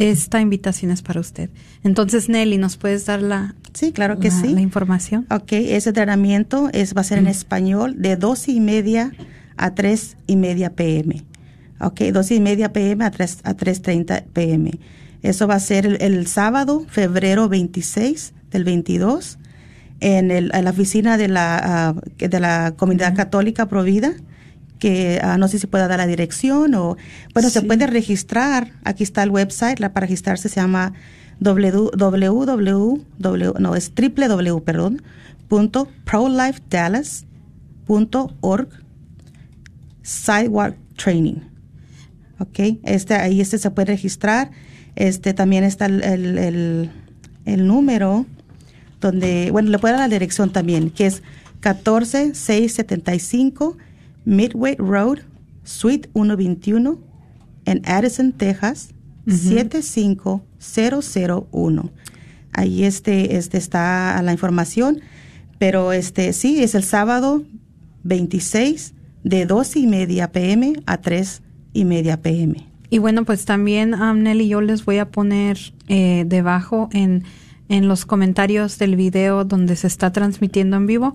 esta invitación es para usted. Entonces, Nelly, ¿nos puedes dar la, sí, claro que sí. la información? Ok, ese entrenamiento es, va a ser en mm. español de dos y media a tres y media pm. Ok, dos y media pm a tres a 3.30 pm. Eso va a ser el, sábado, febrero 26 del 22, en, el, en la oficina de la, uh, de la Comunidad Católica Provida que uh, no sé si pueda dar la dirección o, bueno, se puede registrar. Aquí está el website, la para registrarse se llama www, no, es www, perdón, punto prolifedallas.org sidewalk training. Ok, este, ahí este se puede registrar este también está el, el, número donde, bueno, le puedo dar la dirección también, que es 14675 Midway Road, Suite 121, en Addison, Texas, 75001. Ahí este, este está la información, pero este sí, es el sábado 26 de 2 y media pm a 3 y media pm. Y bueno, pues también, um, Nelly, yo les voy a poner eh, debajo en, en los comentarios del video donde se está transmitiendo en vivo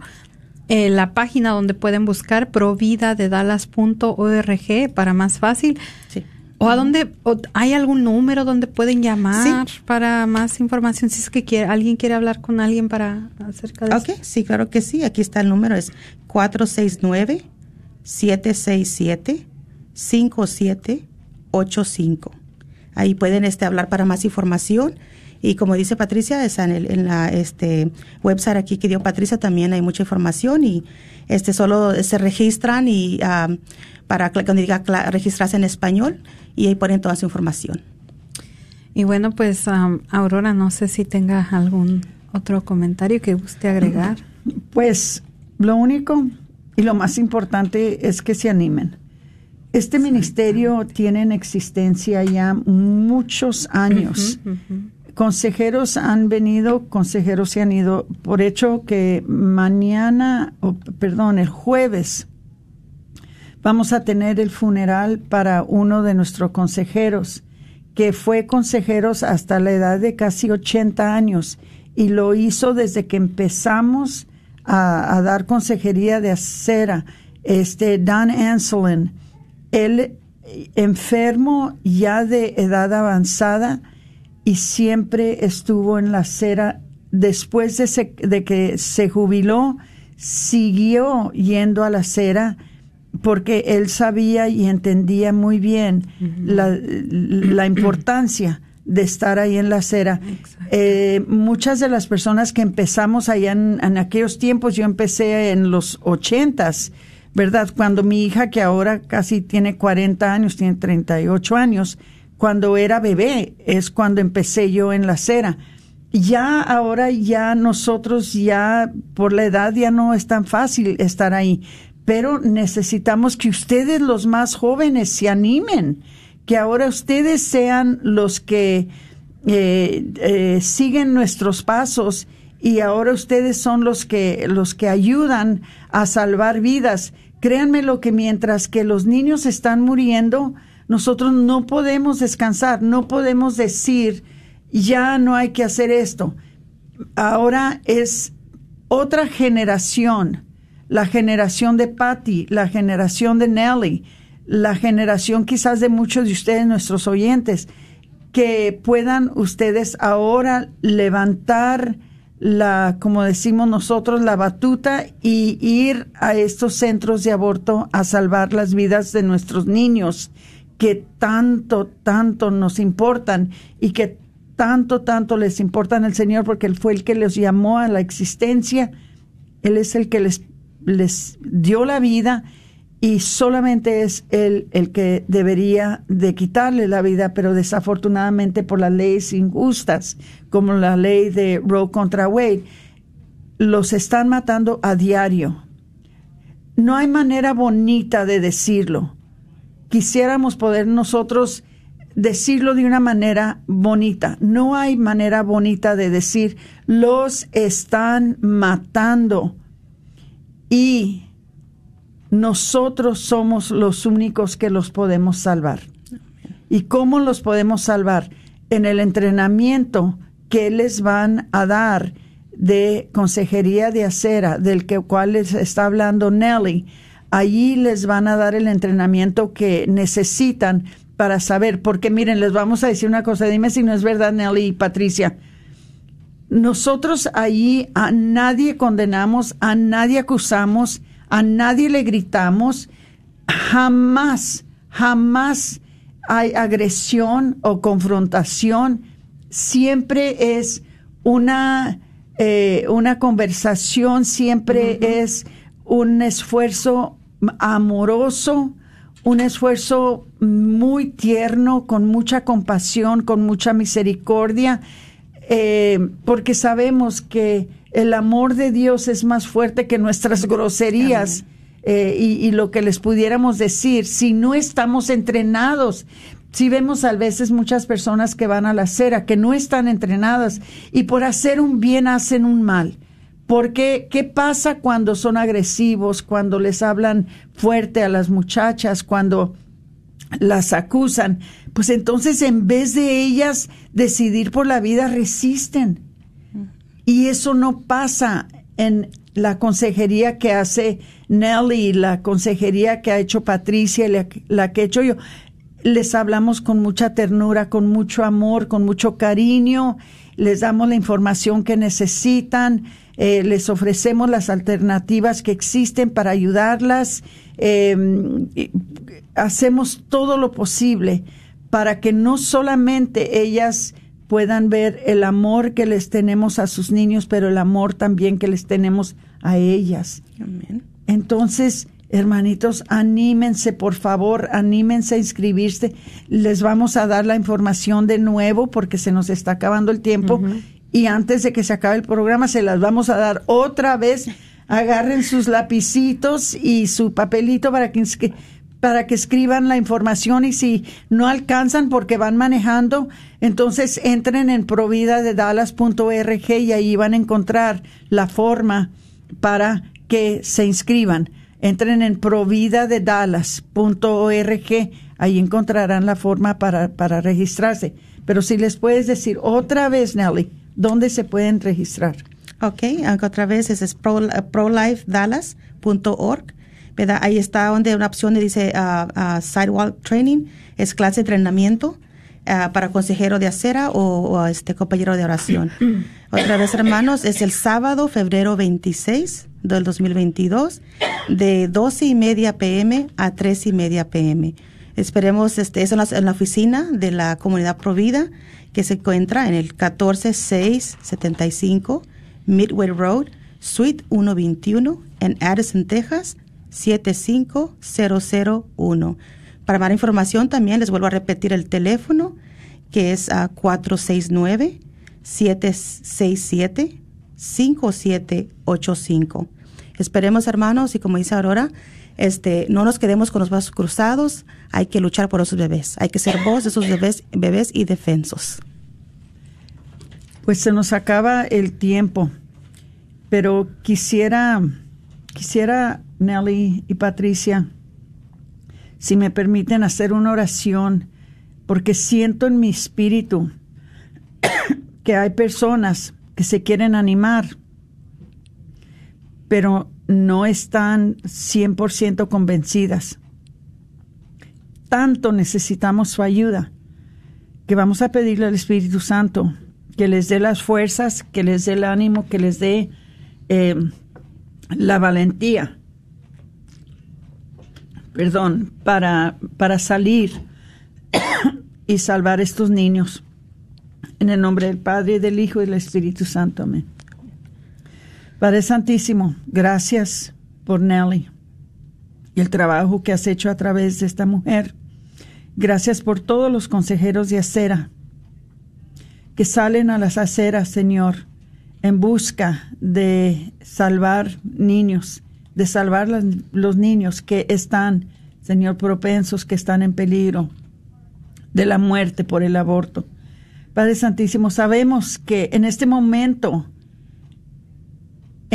eh, la página donde pueden buscar providadedalas.org para más fácil. Sí. ¿O a dónde, hay algún número donde pueden llamar para más información? Si es que quiere, alguien quiere hablar con alguien para acerca de Ok, sí, claro que sí. Aquí está el número, es 469 767 57 85. Ahí pueden este, hablar para más información. Y como dice Patricia, es en, el, en la este, website aquí que dio Patricia también hay mucha información y este solo se registran y para cuando diga registrarse en español y ahí ponen toda su información. Y bueno, pues Aurora, no sé si tenga algún otro comentario que guste agregar. *clears throat* Pues lo único y lo más importante es que se animen este ministerio tiene en existencia ya muchos años. Consejeros han venido, consejeros se han ido. Por hecho que mañana, perdón, el jueves, vamos a tener el funeral para uno de nuestros consejeros, que fue consejeros hasta la edad de casi 80 años y lo hizo desde que empezamos a, dar consejería de acera. Este, Dan Anselin él enfermo ya de edad avanzada y siempre estuvo en la acera. Después de, que se jubiló, siguió yendo a la acera porque él sabía y entendía muy bien la, importancia de estar ahí en la acera. Eh, muchas de las personas que empezamos allá en, en, aquellos tiempos, yo empecé en los ochentas, ¿verdad? Cuando mi hija, que ahora casi tiene 40 años, tiene 38 años, cuando era bebé, es cuando empecé yo en la acera. Ya ahora, ya nosotros, ya por la edad, ya no es tan fácil estar ahí, pero necesitamos que ustedes, los más jóvenes, se animen, que ahora ustedes sean los que eh, eh, siguen nuestros pasos y ahora ustedes son los que los que ayudan a salvar vidas. Créanme lo que mientras que los niños están muriendo, nosotros no podemos descansar, no podemos decir ya no hay que hacer esto. Ahora es otra generación, la generación de Patty, la generación de Nelly, la generación quizás de muchos de ustedes, nuestros oyentes, que puedan ustedes ahora levantar la, como decimos nosotros, la batuta y ir a estos centros de aborto a salvar las vidas de nuestros niños que tanto, tanto nos importan y que tanto, tanto les importan al Señor porque Él fue el que los llamó a la existencia, Él es el que les, les dio la vida y solamente es él el que debería de quitarle la vida, pero desafortunadamente por las leyes injustas, como la ley de Roe contra Wade, los están matando a diario. No hay manera bonita de decirlo. Quisiéramos poder nosotros decirlo de una manera bonita. No hay manera bonita de decir los están matando y nosotros somos los únicos que los podemos salvar. ¿Y cómo los podemos salvar? En el entrenamiento que les van a dar de consejería de acera, del que cual les está hablando Nelly. Allí les van a dar el entrenamiento que necesitan para saber, porque miren, les vamos a decir una cosa, dime si no es verdad Nelly y Patricia. Nosotros allí a nadie condenamos, a nadie acusamos, a nadie le gritamos, jamás, jamás hay agresión o confrontación, siempre es una, eh, una conversación, siempre es un esfuerzo amoroso, un esfuerzo muy tierno, con mucha compasión, con mucha misericordia, eh, porque sabemos que el amor de Dios es más fuerte que nuestras groserías eh, y, lo que les pudiéramos decir. Si no estamos entrenados, si vemos a veces muchas personas que van a la acera, que no están entrenadas y por hacer un bien hacen un mal. Porque, ¿qué pasa cuando son agresivos, cuando les hablan fuerte a las muchachas, cuando las acusan? Pues entonces en vez de ellas decidir por la vida, resisten. Y eso no pasa en la consejería que hace Nelly, la consejería que ha hecho Patricia, la, la que he hecho yo. Les hablamos con mucha ternura, con mucho amor, con mucho cariño, les damos la información que necesitan, eh, les ofrecemos las alternativas que existen para ayudarlas, em, hacemos todo lo posible para que no solamente ellas puedan ver el amor que les tenemos a sus niños, pero el amor también que les tenemos a ellas. Entonces, hermanitos, anímense, por favor, anímense a inscribirse. Les vamos a dar la información de nuevo porque se nos está acabando el tiempo. Y antes de que se acabe el programa, se las vamos a dar otra vez. Agarren sus lapicitos y su papelito para que para que escriban la información y si no alcanzan porque van manejando, entonces entren en providadedallas.org y ahí van a encontrar la forma para que se inscriban. Entren en providadedallas.org, ahí encontrarán la forma para, para registrarse. Pero si les puedes decir otra vez, Nelly, ¿dónde se pueden registrar? Ok, otra vez es prolifedallas.org Ahí está donde una opción dice uh, sidewalk training, es clase de entrenamiento uh, para consejero de acera o, este compañero de oración. *clears throat* Otra vez, hermanos, es el sábado, febrero 26 del 2022, de 12 y media pm a 3 y media pm. Esperemos, este, es en la, en la oficina de la comunidad Provida, que se encuentra en el 14675 Midway Road, Suite 121, en Addison, Texas, 75001. Para más información también les vuelvo a repetir el teléfono que es a 469 767 5785. Esperemos, hermanos, y como dice Aurora, este, no nos quedemos con los brazos cruzados, hay que luchar por esos bebés, hay que ser voz de esos bebés, bebés y defensos. Pues se nos acaba el tiempo. pero quisiera, quisiera, Nelly y Patricia, si me permiten hacer una oración, porque siento en mi espíritu *coughs* que hay personas que se quieren animar, pero no están 100% convencidas. Tanto necesitamos su ayuda que vamos a pedirle al Espíritu Santo que les dé las fuerzas, que les dé el ánimo, que les dé eh, la valentía, perdón, para, para salir *coughs* y salvar a estos niños. En el nombre del Padre, del Hijo y del Espíritu Santo. Amén. Padre Santísimo, gracias por Nelly y el trabajo que has hecho a través de esta mujer. Gracias por todos los consejeros de acera que salen a las aceras, Señor, en busca de salvar niños, de salvar los niños que están, Señor, propensos, que están en peligro de la muerte por el aborto. Padre Santísimo, sabemos que en este momento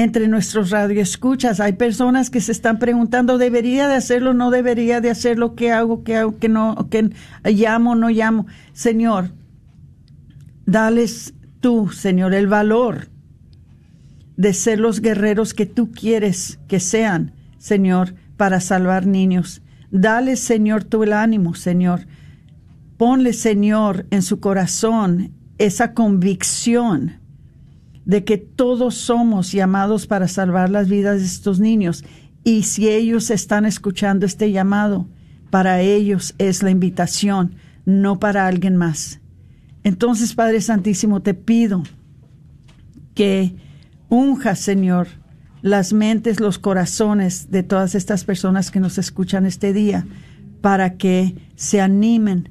entre nuestros radioescuchas hay personas que se están preguntando, ¿debería de hacerlo? ¿No debería de hacerlo? ¿Qué hago? ¿Qué hago? ¿Qué no? ¿Qué llamo? ¿No llamo? Señor, dales tú, Señor, el valor de ser los guerreros que tú quieres que sean, Señor, para salvar niños. Dale, Señor, tú el ánimo, Señor. Ponle, Señor, en su corazón esa convicción de que todos somos llamados para salvar las vidas de estos niños. Y si ellos están escuchando este llamado, para ellos es la invitación, no para alguien más. Entonces, Padre Santísimo, te pido que unja, Señor, las mentes, los corazones de todas estas personas que nos escuchan este día, para que se animen,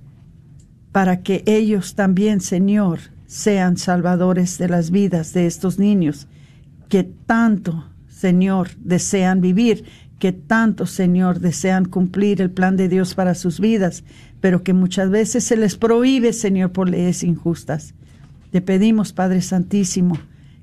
para que ellos también, Señor, sean salvadores de las vidas de estos niños que tanto, Señor, desean vivir, que tanto, Señor, desean cumplir el plan de Dios para sus vidas, pero que muchas veces se les prohíbe, Señor, por leyes injustas. Te pedimos, Padre Santísimo,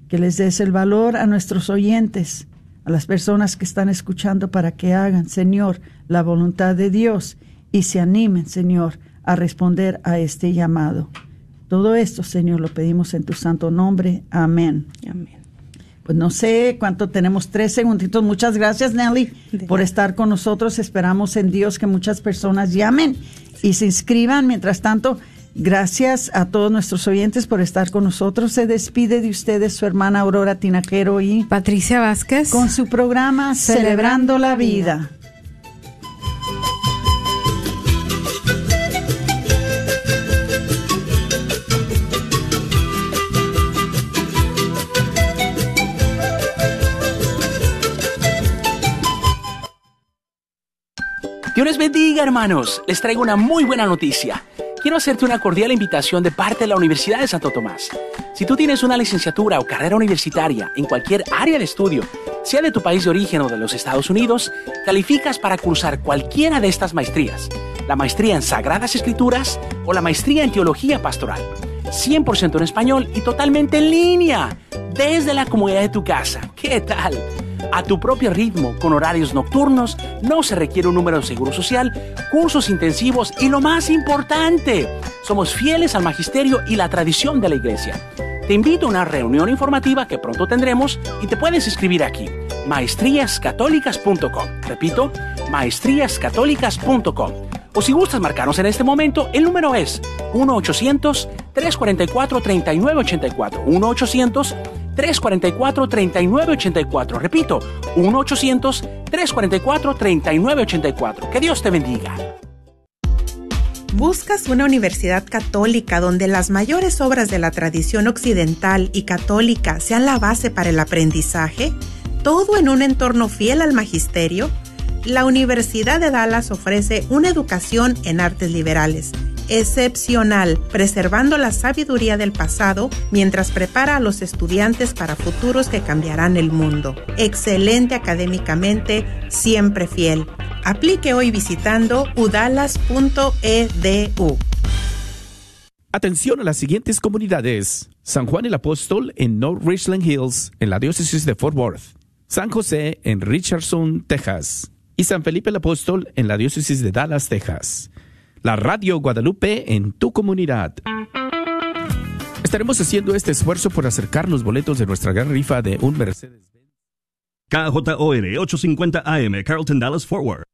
que les des el valor a nuestros oyentes, a las personas que están escuchando para que hagan, Señor, la voluntad de Dios y se animen, Señor, a responder a este llamado. Todo esto, Señor, lo pedimos en tu santo nombre. Amén. Amén. Pues no sé cuánto tenemos, tres segunditos. Muchas gracias, Nelly, por estar con nosotros. Esperamos en Dios que muchas personas llamen y se inscriban. Mientras tanto, gracias a todos nuestros oyentes por estar con nosotros. Se despide de ustedes su hermana Aurora Tinajero y Patricia Vázquez con su programa Celebrando, la vida. Dios les bendiga, hermanos. Les traigo una muy buena noticia. Quiero hacerte una cordial invitación de parte de la Universidad de Santo Tomás. Si tú tienes una licenciatura o carrera universitaria en cualquier área de estudio, sea de tu país de origen o de los Estados Unidos, calificas para cursar cualquiera de estas maestrías. La maestría en Sagradas Escrituras o la maestría en Teología Pastoral. 100% en español y totalmente en línea, desde la comodidad de tu casa. ¿Qué tal? A tu propio ritmo, con horarios nocturnos, no se requiere un número de seguro social, cursos intensivos y lo más importante, somos fieles al magisterio y la tradición de la iglesia. Te invito a una reunión informativa que pronto tendremos y te puedes inscribir aquí, maestríascatólicas.com. Repito, maestríascatólicas.com. O si gustas marcarnos en este momento, el número es 1-800-344-3984. 1-800 344-3984. Repito, 1-800-344-3984. Que Dios te bendiga. ¿Buscas una universidad católica donde las mayores obras de la tradición occidental y católica sean la base para el aprendizaje? ¿Todo en un entorno fiel al magisterio? La Universidad de Dallas ofrece una educación en artes liberales excepcional, preservando la sabiduría del pasado mientras prepara a los estudiantes para futuros que cambiarán el mundo. Excelente académicamente, siempre fiel. Aplique hoy visitando udalas.edu. Atención a las siguientes comunidades. San Juan el Apóstol en North Richland Hills, en la diócesis de Fort Worth. San José en Richardson, Texas. Y San Felipe el Apóstol en la diócesis de Dallas, Texas. La Radio Guadalupe en tu comunidad. Estaremos haciendo este esfuerzo por acercar los boletos de nuestra gran rifa de un Mercedes. KJOR 850 AM, Carlton Dallas Forward.